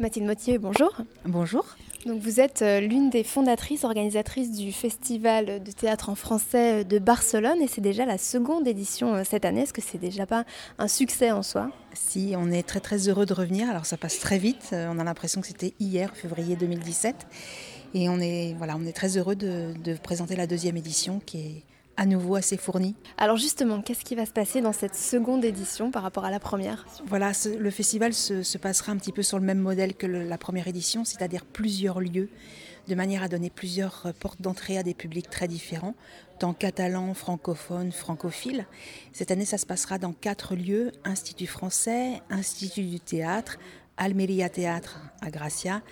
Mathilde Mottier, bonjour. Bonjour. Donc vous êtes euh, l'une des fondatrices, organisatrices du Festival de théâtre en français de Barcelone et c'est déjà la seconde édition euh, cette année. Est-ce que c'est déjà pas un succès en soi? Si, on est très très heureux de revenir. Alors ça passe très vite. Euh, on a l'impression que c'était hier, février 2017. Et on est, voilà, on est très heureux de, de présenter la deuxième édition qui est à nouveau assez fourni. Alors justement, qu'est-ce qui va se passer dans cette seconde édition par rapport à la première? Voilà, le festival se, se, passera un petit peu sur le même modèle que le, la première édition, c'est-à-dire plusieurs lieux, de manière à donner plusieurs portes d'entrée à des publics très différents, tant catalans, francophones, francophiles. Cette année, ça se passera dans quatre lieux, Institut français, Institut du théâtre, Almeria Théâtre à Gracia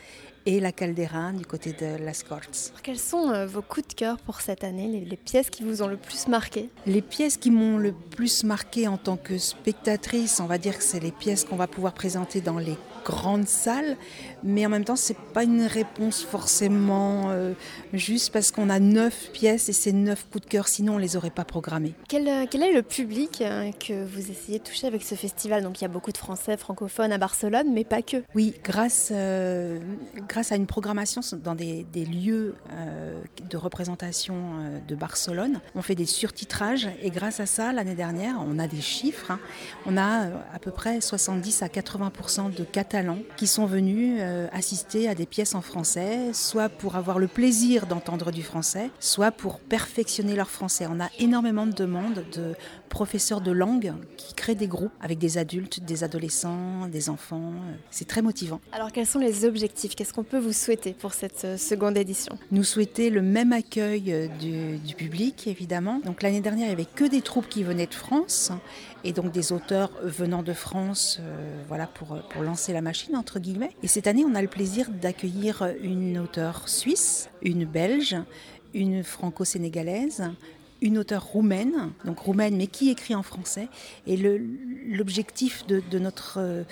et la Caldera du côté de Las Cortes. Quels sont euh, vos coups de cœur pour cette année, les, les, pièces qui vous ont le plus marqué? Les pièces qui m'ont le plus marqué en tant que spectatrice, on va dire que c'est les pièces qu'on va pouvoir présenter dans les grandes salles, mais en même temps, c'est pas une réponse forcément euh, juste parce qu'on a neuf pièces et c'est neuf coups de cœur, sinon on les aurait pas programmés. Quel, euh, quel est le public que vous essayez de toucher avec ce festival? Donc il y a beaucoup de Français francophones à Barcelone, mais pas que. Oui, grâce, euh, grâce à une programmation dans des, lieux euh, de représentation euh, de Barcelone, on fait des surtitrages et grâce à ça, l'année dernière, on a des chiffres. Hein, on a à peu près 70 à 80% de Catalans qui sont venus euh, assister à des pièces en français, soit pour avoir le plaisir d'entendre du français, soit pour perfectionner leur français. On a énormément de demandes de professeurs de langue qui créent des groupes avec des adultes, des adolescents, des enfants. C'est très motivant. Alors quels sont les objectifs? Qu'est-ce peut vous souhaiter pour cette euh, seconde édition Nous souhaiter le même accueil du, du public, évidemment. Donc l'année dernière, il n'y avait que des troupes qui venaient de France et donc des auteurs venant de France euh, voilà, pour, pour lancer la machine, entre guillemets. Et cette année, on a le plaisir d'accueillir une auteure suisse, une belge, une franco-sénégalaise, une auteure roumaine, donc roumaine mais qui écrit en français. Et l'objectif de, notre euh,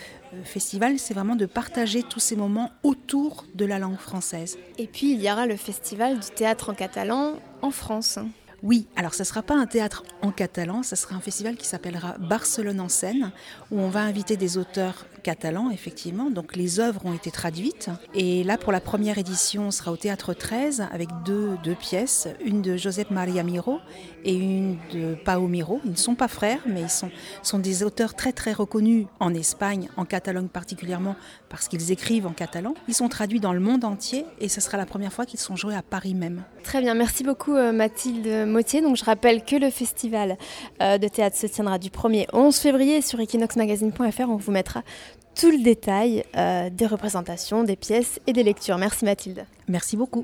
festival, c'est vraiment de partager tous ces moments autour de la langue française. Et puis il y aura le festival du théâtre en catalan en France. Oui, alors ça ne sera pas un théâtre en catalan, ça sera un festival qui s'appellera Barcelone en scène, où on va inviter des auteurs catalans, effectivement. Donc les œuvres ont été traduites. Et là, pour la première édition, on sera au Théâtre 13 avec deux, deux pièces, une de Josep Maria Miro et une de Pau Miro. Ils ne sont pas frères, mais ils sont, sont des auteurs très très reconnus en Espagne, en Catalogne particulièrement, parce qu'ils écrivent en catalan. Ils sont traduits dans le monde entier et ce sera la première fois qu'ils sont joués à Paris même. Très bien, merci beaucoup euh, Mathilde Motier. Donc je rappelle que le festival euh, de théâtre se tiendra du 1er au 11 février sur equinoxmagazine.fr. On vous mettra tout le détail euh, des représentations, des pièces et des lectures. Merci Mathilde. Merci beaucoup.